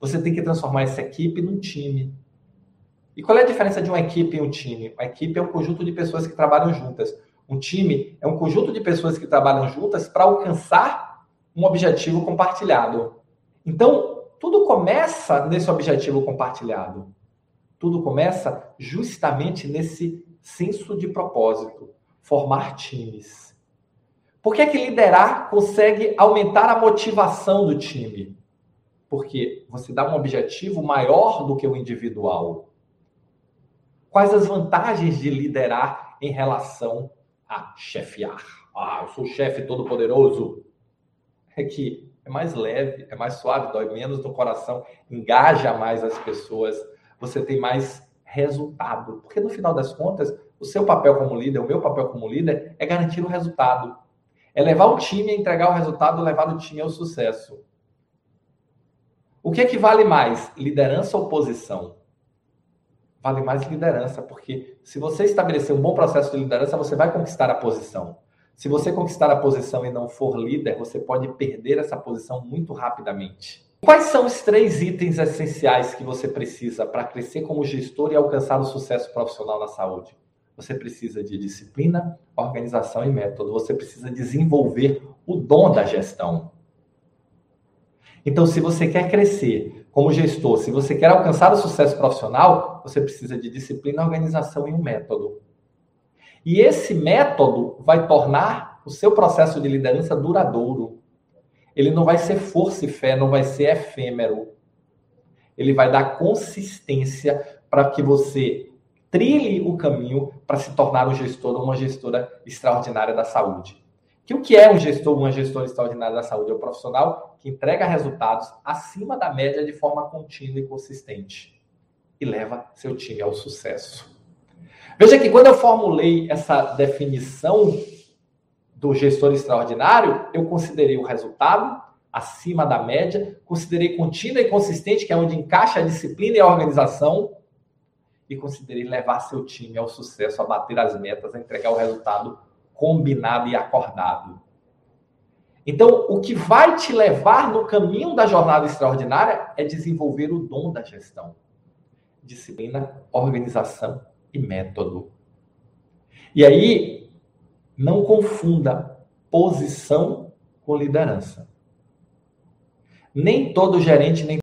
Você tem que transformar essa equipe num time. E qual é a diferença de uma equipe e um time? Uma equipe é um conjunto de pessoas que trabalham juntas. Um time é um conjunto de pessoas que trabalham juntas para alcançar um objetivo compartilhado. Então, tudo começa nesse objetivo compartilhado. Tudo começa justamente nesse senso de propósito, formar times. Por que, é que liderar consegue aumentar a motivação do time? Porque você dá um objetivo maior do que o individual. Quais as vantagens de liderar em relação a chefiar? Ah, eu sou o chefe todo-poderoso. É que é mais leve, é mais suave, dói menos no coração, engaja mais as pessoas, você tem mais resultado. Porque no final das contas, o seu papel como líder, o meu papel como líder, é garantir o resultado. É levar o time a entregar o resultado, levar o time ao sucesso. O que é que vale mais, liderança ou posição? Vale mais liderança, porque se você estabelecer um bom processo de liderança, você vai conquistar a posição. Se você conquistar a posição e não for líder, você pode perder essa posição muito rapidamente. Quais são os três itens essenciais que você precisa para crescer como gestor e alcançar o sucesso profissional na saúde? Você precisa de disciplina, organização e método. Você precisa desenvolver o dom da gestão. Então, se você quer crescer como gestor, se você quer alcançar o sucesso profissional, você precisa de disciplina, organização e um método. E esse método vai tornar o seu processo de liderança duradouro. Ele não vai ser força e fé, não vai ser efêmero. Ele vai dar consistência para que você trilhe o caminho para se tornar um gestor ou uma gestora extraordinária da saúde. Que o que é um gestor uma gestora extraordinária da saúde? É um profissional que entrega resultados acima da média de forma contínua e consistente e leva seu time ao sucesso. Veja que quando eu formulei essa definição do gestor extraordinário, eu considerei o resultado acima da média, considerei contínua e consistente, que é onde encaixa a disciplina e a organização, e considerei levar seu time ao sucesso, a bater as metas, a entregar o resultado combinado e acordado. Então, o que vai te levar no caminho da jornada extraordinária é desenvolver o dom da gestão. Disciplina, organização e método. E aí, não confunda posição com liderança. Nem todo gerente, nem